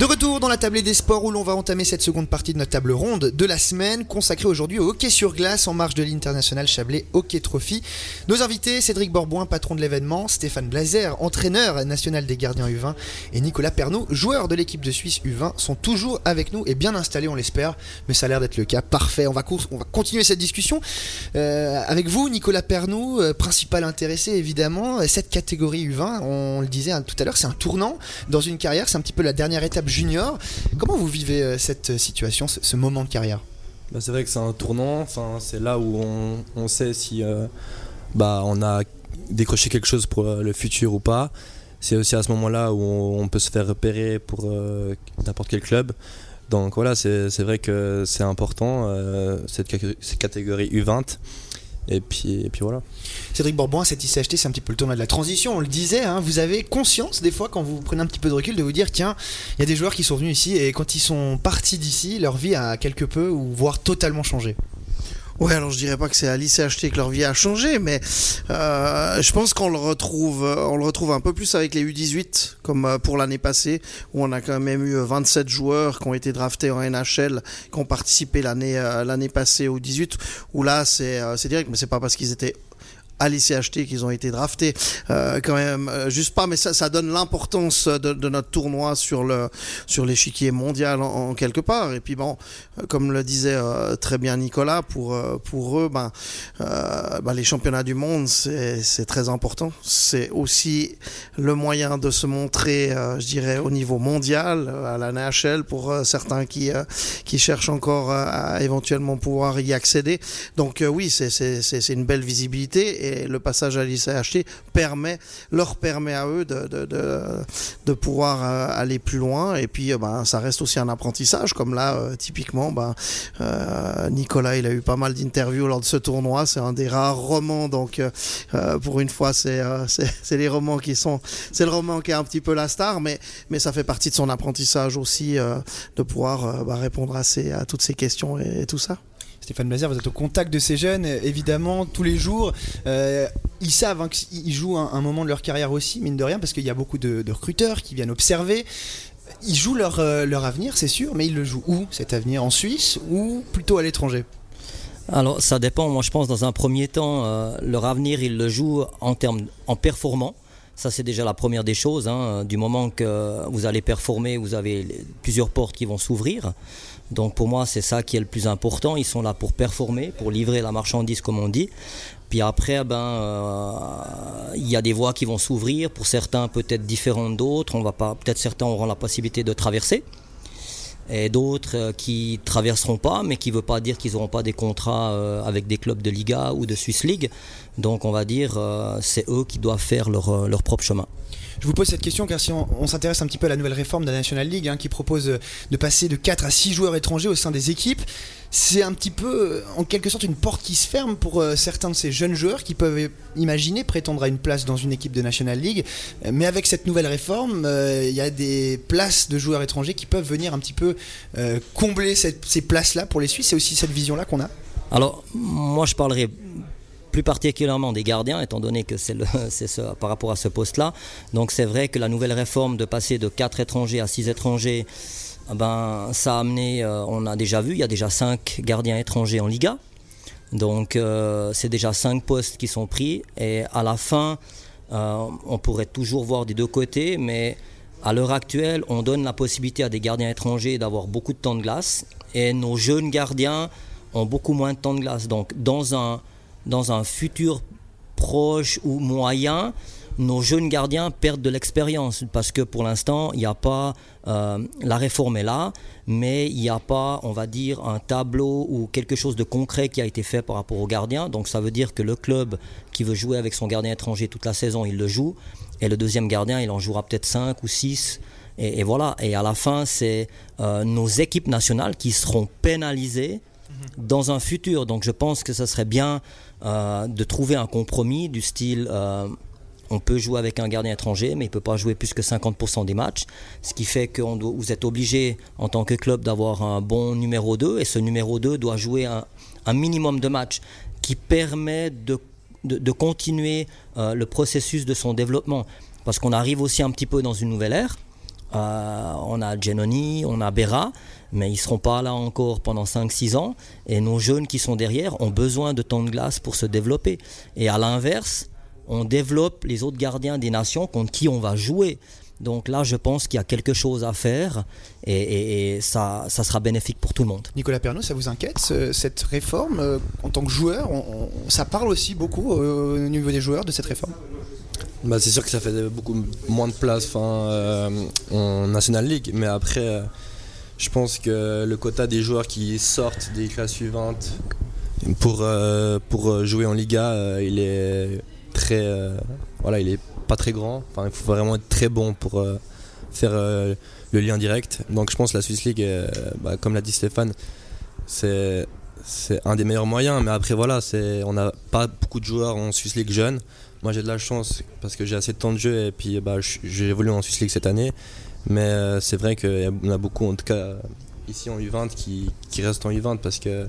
De retour dans la tablée des sports où l'on va entamer cette seconde partie de notre table ronde de la semaine consacrée aujourd'hui au hockey sur glace en marge de l'international Chablais Hockey Trophy. Nos invités, Cédric Borboin, patron de l'événement, Stéphane Blazer, entraîneur national des gardiens U20 et Nicolas Pernaud, joueur de l'équipe de Suisse U20, sont toujours avec nous et bien installés, on l'espère, mais ça a l'air d'être le cas. Parfait, on va, on va continuer cette discussion euh, avec vous, Nicolas Pernaud, euh, principal intéressé évidemment. Cette catégorie U20, on le disait tout à l'heure, c'est un tournant dans une carrière, c'est un petit peu la dernière étape junior. Comment vous vivez euh, cette situation, ce, moment de carrière? Bah, C'est vrai que c'est un tournant, c'est là où on, sait si euh, bah, on a décroché quelque chose pour euh, le futur ou pas. C'est aussi à ce moment-là où on, peut se faire repérer pour n'importe quel club. Donc voilà, c'est vrai que c'est important, cette, catégorie U20. Et puis, et puis voilà. Cédric Bourbon, cette ICHT, c'est un petit peu le tournoi de la transition. On le disait, hein, vous avez conscience des fois, quand vous prenez un petit peu de recul, de vous dire tiens, il y a des joueurs qui sont venus ici et quand ils sont partis d'ici, leur vie a quelque peu ou voire totalement changé? Ouais, alors je dirais pas que c'est à l'ICHT que leur vie a changé, mais euh, je pense qu'on le retrouve, euh, on le retrouve un peu plus avec les U18, comme euh, pour l'année passée, où on a quand même eu 27 joueurs qui ont été draftés en NHL, qui ont participé l'année l'année passée au 18, où là c'est direct, mais c'est pas parce qu'ils étaient à l'ICHT qu'ils ont été draftés euh, quand même euh, juste pas mais ça, ça donne l'importance de, de, notre tournoi sur le sur l'échiquier mondial en, quelque part. Et puis bon euh, comme le disait euh, très bien Nicolas pour pour eux ben, ben les championnats du monde c'est très important. C'est aussi le moyen de se montrer je dirais au niveau mondial à la NHL pour certains qui qui cherchent encore à, éventuellement pouvoir y accéder. Donc oui c'est c'est une belle visibilité et le passage à l'ICHT permet, leur permet à eux de, de, de, pouvoir euh, aller plus loin. Et puis, euh, ben, ça reste aussi un apprentissage, comme là, euh, typiquement, ben, Nicolas, il a eu pas mal d'interviews lors de ce tournoi. C'est un des rares romans, donc pour une fois, c'est c'est les romans qui sont, c'est le roman qui est un petit peu la star, mais mais ça fait partie de son apprentissage aussi de pouvoir ben, répondre à, ces, à toutes ces questions et tout ça. Stéphane Blazer, vous êtes au contact de ces jeunes, évidemment, tous les jours. Euh, ils savent hein, qu'ils jouent un, moment de leur carrière aussi, mine de rien, parce qu'il y a beaucoup de, recruteurs qui viennent observer. Ils jouent leur, euh, leur avenir, c'est sûr, mais ils le jouent où cet avenir En Suisse ou plutôt à l'étranger? Alors ça dépend, moi je pense dans un premier temps, euh, leur avenir ils le jouent en termes en performant. Ça, c'est déjà la première des choses. Hein. Du moment que vous allez performer, vous avez plusieurs portes qui vont s'ouvrir. Donc pour moi, c'est ça qui est le plus important. Ils sont là pour performer, pour livrer la marchandise, comme on dit. Puis après, ben, euh, il y a des voies qui vont s'ouvrir. Pour certains, peut-être différentes d'autres. Peut-être certains auront la possibilité de traverser et d'autres euh, qui traverseront pas, mais qui ne veut pas dire qu'ils n'auront pas des contrats euh, avec des clubs de Liga ou de Swiss League. Donc on va dire, c'est eux qui doivent faire leur propre chemin. Je vous pose cette question car si on, s'intéresse un petit peu à la nouvelle réforme de la National League hein, qui propose euh, de passer de 4 à 6 joueurs étrangers au sein des équipes, c'est un petit peu euh, en quelque sorte une porte qui se ferme pour euh, certains de ces jeunes joueurs qui peuvent imaginer prétendre à une place dans une équipe de National League. Mais avec cette nouvelle réforme, il y a des places de joueurs étrangers qui peuvent venir un petit peu combler ces places-là pour les Suisses. C'est aussi cette vision-là qu'on a? Alors, moi, je parlerai plus particulièrement des gardiens, étant donné que c'est ce, par rapport à ce poste-là. Donc c'est vrai que la nouvelle réforme de passer de 4 étrangers à 6 étrangers, eh ben, ça a amené, euh, on a déjà vu, il y a déjà 5 gardiens étrangers en Liga. Donc euh, c'est déjà 5 postes qui sont pris. Et à la fin, euh, on pourrait toujours voir des deux côtés, mais à l'heure actuelle, on donne la possibilité à des gardiens étrangers d'avoir beaucoup de temps de glace. Et nos jeunes gardiens ont beaucoup moins de temps de glace. Donc dans un dans un futur proche ou moyen, nos jeunes gardiens perdent de l'expérience parce que pour l'instant, il n'y a pas, euh, la réforme est là, mais il n'y a pas, on va dire, un tableau ou quelque chose de concret qui a été fait par rapport aux gardiens. Donc ça veut dire que le club qui veut jouer avec son gardien étranger toute la saison, il le joue, et le deuxième gardien, il en jouera peut-être 5 ou 6. Et, voilà, et à la fin, c'est euh, nos équipes nationales qui seront pénalisées dans un futur. Donc je pense que ce serait bien euh, de trouver un compromis du style euh, on peut jouer avec un gardien étranger, mais il ne peut pas jouer plus que 50% des matchs. Ce qui fait que vous êtes obligé, en tant que club, d'avoir un bon numéro 2. Et ce numéro 2 doit jouer un, minimum de matchs qui permet de, de, continuer euh, le processus de son développement. Parce qu'on arrive aussi un petit peu dans une nouvelle ère. On a Genoni, on a Berra, mais ils ne seront pas là encore pendant 5-6 ans. Et nos jeunes qui sont derrière ont besoin de temps de glace pour se développer. Et à l'inverse, on développe les autres gardiens des nations contre qui on va jouer. Donc là, je pense qu'il y a quelque chose à faire et, ça, ça, sera bénéfique pour tout le monde. Nicolas Pernaud, ça vous inquiète cette réforme euh, En tant que joueur, ça parle aussi beaucoup euh, au niveau des joueurs de cette réforme? Bah, C'est sûr que ça fait beaucoup moins de place euh, en National League, mais après, je pense que le quota des joueurs qui sortent des classes suivantes pour, pour jouer en Liga, il est très. voilà, il est pas très grand. Il faut vraiment être très bon pour euh, faire euh, le lien direct. Donc je pense que la Swiss League, euh, bah, comme l'a dit Stéphane, c'est un des meilleurs moyens. Mais après voilà, on n'a pas beaucoup de joueurs en Swiss League jeunes. Moi j'ai de la chance parce que j'ai assez de temps de jeu et puis bah, j'ai évolué en Swiss League cette année. Mais c'est vrai qu'on a beaucoup, en tout cas ici en U20, qui, qui restent en U20 parce qu'ils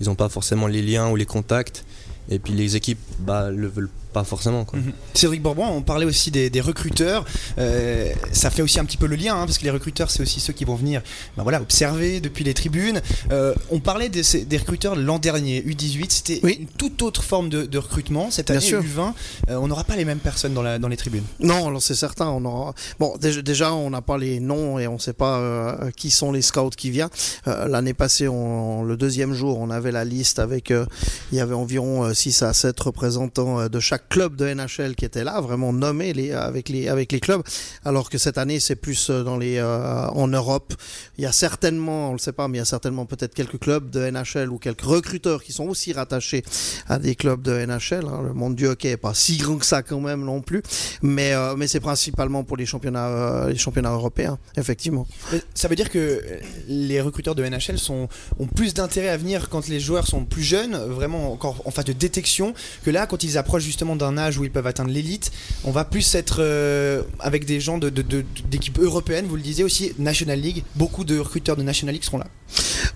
n'ont pas forcément les liens ou les contacts. Et puis les équipes bah, le veulent pas forcément. Quoi. Mhm. Cédric Bourbon, on parlait aussi des, recruteurs. Euh, ça fait aussi un petit peu le lien, hein, parce que les recruteurs, c'est aussi ceux qui vont venir ben voilà, observer depuis les tribunes. Euh, on parlait des, des recruteurs l'an dernier, U18, c'était une toute autre forme de, recrutement. Cette année, U20, euh, on n'aura pas les mêmes personnes dans, la, dans les tribunes. Non, c'est certain. On aura... Bon, déjà, on n'a pas les noms et on ne sait pas qui sont les scouts qui viennent. L'année passée, on, le deuxième jour, on avait la liste avec, il y avait environ 6 à 7 représentants de chaque club de NHL qui était là, vraiment nommé les, avec, les, avec les clubs, alors que cette année c'est plus euh, dans les, euh, en Europe. Il y a certainement, on le sait pas, mais il y a certainement peut-être quelques clubs de NHL ou quelques recruteurs qui sont aussi rattachés à des clubs de NHL. Hein. Le monde du hockey est pas si grand que ça quand même non plus, mais, euh, mais c'est principalement pour les championnats, les championnats européens, effectivement. Ça veut dire que les recruteurs de NHL sont, ont plus d'intérêt à venir quand les joueurs sont plus jeunes, vraiment encore en phase de détection, que là quand ils approchent justement d'un âge où ils peuvent atteindre l'élite. On va plus être euh, avec des gens d'équipes de, européennes, vous le disiez aussi, National League. Beaucoup de recruteurs de National League seront là.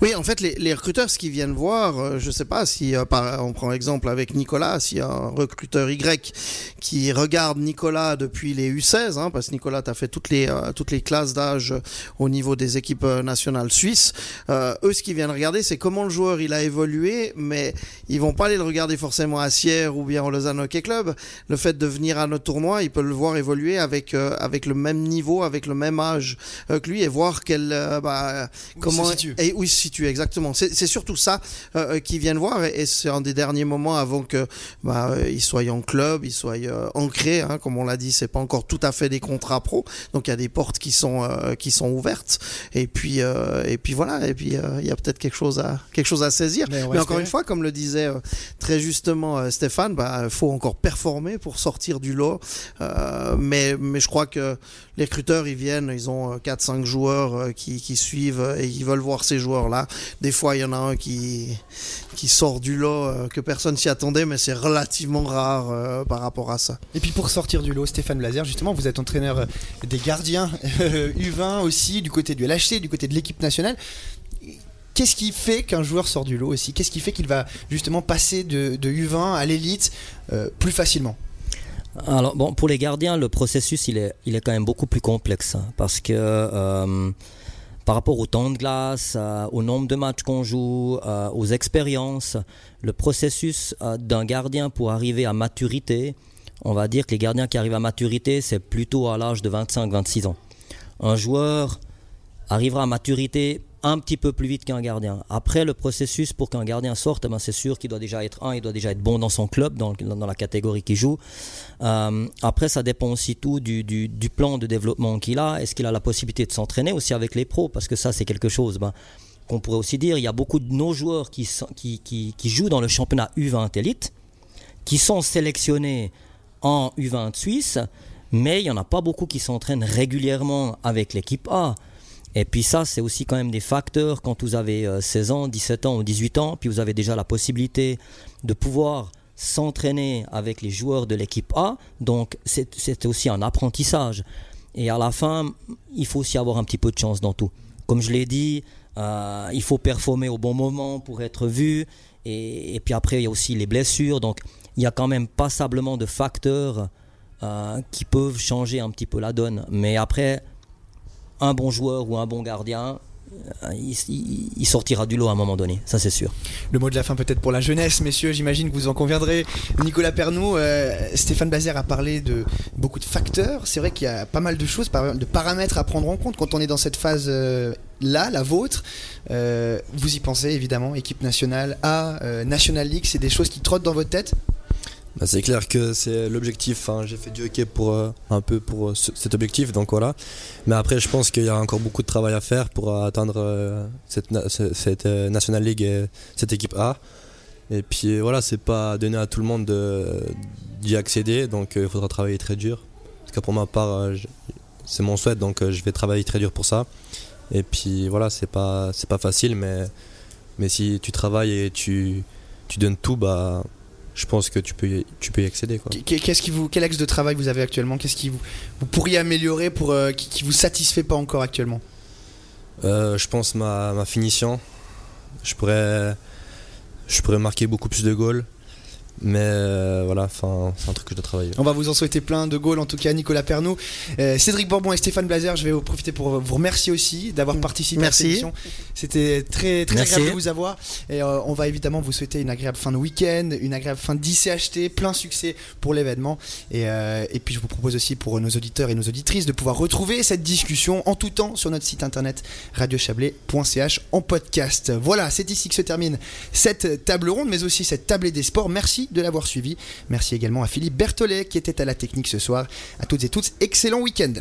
Oui, en fait, les, recruteurs, ce qu'ils viennent voir, euh, je ne sais pas si, euh, on prend exemple avec Nicolas, a un recruteur Y qui regarde Nicolas depuis les U16, hein, parce que Nicolas, tu as fait toutes les, toutes les classes d'âge au niveau des équipes nationales suisses. eux, ce qu'ils viennent regarder, c'est comment le joueur il a évolué, mais ils vont pas aller le regarder forcément à Sierre ou bien au Lausanne Club, le fait de venir à notre tournoi, il peut le voir évoluer avec euh, avec le même niveau, avec le même âge euh, que lui et voir quel euh, bah, comment se situe. Et où il se situe exactement. C'est surtout ça qu'ils viennent voir et, c'est un des derniers moments avant que bah, il soit en club, il soit ancré. Hein, comme on l'a dit, c'est pas encore tout à fait des contrats pro, donc il y a des portes qui sont qui sont ouvertes. Et puis et puis voilà. Et puis il y a peut-être quelque chose à quelque chose à saisir. Mais, encore une fois, comme le disait très justement Stéphane, bah faut encore performer pour sortir du lot. Euh, mais, mais je crois que les recruteurs, ils viennent, ils ont 4-5 euh, joueurs euh, qui, suivent et ils veulent voir ces joueurs-là. Des fois, il y en a un qui, qui sort du lot que personne s'y attendait, mais c'est relativement rare par rapport à ça. Et puis pour sortir du lot, Stéphane Blazer, justement, vous êtes entraîneur des gardiens U20 aussi, du côté du LHC, du côté de l'équipe nationale qu'est-ce qui fait qu'un joueur sort du lot aussi Qu'est-ce qui fait qu'il va justement passer de, U20 à l'élite euh, plus facilement alors bon, pour les gardiens, le processus il est, il est quand même beaucoup plus complexe hein, parce que euh, par rapport au temps de glace, euh, au nombre de matchs qu'on joue, aux expériences, le processus d'un gardien pour arriver à maturité, on va dire que les gardiens qui arrivent à maturité, c'est plutôt à l'âge de 25-26 ans. Un joueur arrivera à maturité un petit peu plus vite qu'un gardien. Après, le processus pour qu'un gardien sorte, eh ben, c'est sûr qu'il doit déjà être un, il doit déjà être bon dans son club, dans, dans la catégorie qu'il joue. Euh, après, ça dépend aussi tout du, du, plan de développement qu'il a. Est-ce qu'il a la possibilité de s'entraîner aussi avec les pros? Parce que ça, c'est quelque chose ben, qu'on pourrait aussi dire. Il y a beaucoup de nos joueurs qui, qui, qui, qui jouent dans le championnat U20 élite, qui sont sélectionnés en U20 suisse, mais il n'y en a pas beaucoup qui s'entraînent régulièrement avec l'équipe A. Et puis ça, c'est aussi quand même des facteurs quand vous avez 16 euh, ans, 17 ans ou 18 ans, puis vous avez déjà la possibilité de pouvoir s'entraîner avec les joueurs de l'équipe A. Donc c'est aussi un apprentissage. Et à la fin, il faut aussi avoir un petit peu de chance dans tout. Comme je l'ai dit, euh, il faut performer au bon moment pour être vu. Et, puis après, il y a aussi les blessures. Donc il y a quand même passablement de facteurs euh, qui peuvent changer un petit peu la donne. Mais après, un bon joueur ou un bon gardien, euh, il, sortira du lot à un moment donné, ça c'est sûr. Le mot de la fin peut-être pour la jeunesse, messieurs, j'imagine que vous en conviendrez. Nicolas Pernou, euh, Stéphane Bazer a parlé de beaucoup de facteurs. C'est vrai qu'il y a pas mal de choses, de paramètres à prendre en compte quand on est dans cette phase euh, là, la vôtre. vous y pensez évidemment, équipe nationale A, National League, c'est des choses qui trottent dans votre tête bah, c'est clair que c'est l'objectif. J'ai fait du hockey pour euh, un peu pour euh, cet objectif, donc voilà. Mais après, je pense qu'il y a encore beaucoup de travail à faire pour atteindre euh, cette, National League et cette équipe A. Et puis voilà, c'est pas donné à tout le monde d'y accéder, donc il faudra travailler très dur. Parce que pour ma part, c'est mon souhait, donc je vais travailler très dur pour ça. Et puis voilà, c'est pas pas facile, mais mais si tu travailles et tu tu donnes tout, bah je pense que tu peux y, tu peux y accéder. Qu'est-ce qui vous, quel axe de travail vous avez actuellement? Qu'est-ce qui vous, vous pourriez améliorer pour euh, qui, qui, vous satisfait pas encore actuellement? Euh, Je pense ma, ma finition. Je pourrais, je pourrais marquer beaucoup plus de goals. Mais euh, voilà, c'est un truc que je dois travailler. On va vous en souhaiter plein de goals, en tout cas, Nicolas Pernou, euh, Cédric Bourbon et Stéphane Blazer. Je vais vous profiter pour vous remercier aussi d'avoir mm. participé à cette émission. C'était très, très agréable de vous avoir. Et euh, on va évidemment vous souhaiter une agréable fin de week-end, une agréable fin d'ICHT, plein succès pour l'événement. Et, et puis, je vous propose aussi pour nos auditeurs et nos auditrices de pouvoir retrouver cette discussion en tout temps sur notre site internet radiochablais.ch en podcast. Voilà, c'est ici que se termine cette table ronde, mais aussi cette tablée des sports. De l'avoir suivi. Merci également à Philippe Berthollet qui était à la technique ce soir. À toutes et tous, excellent week-end.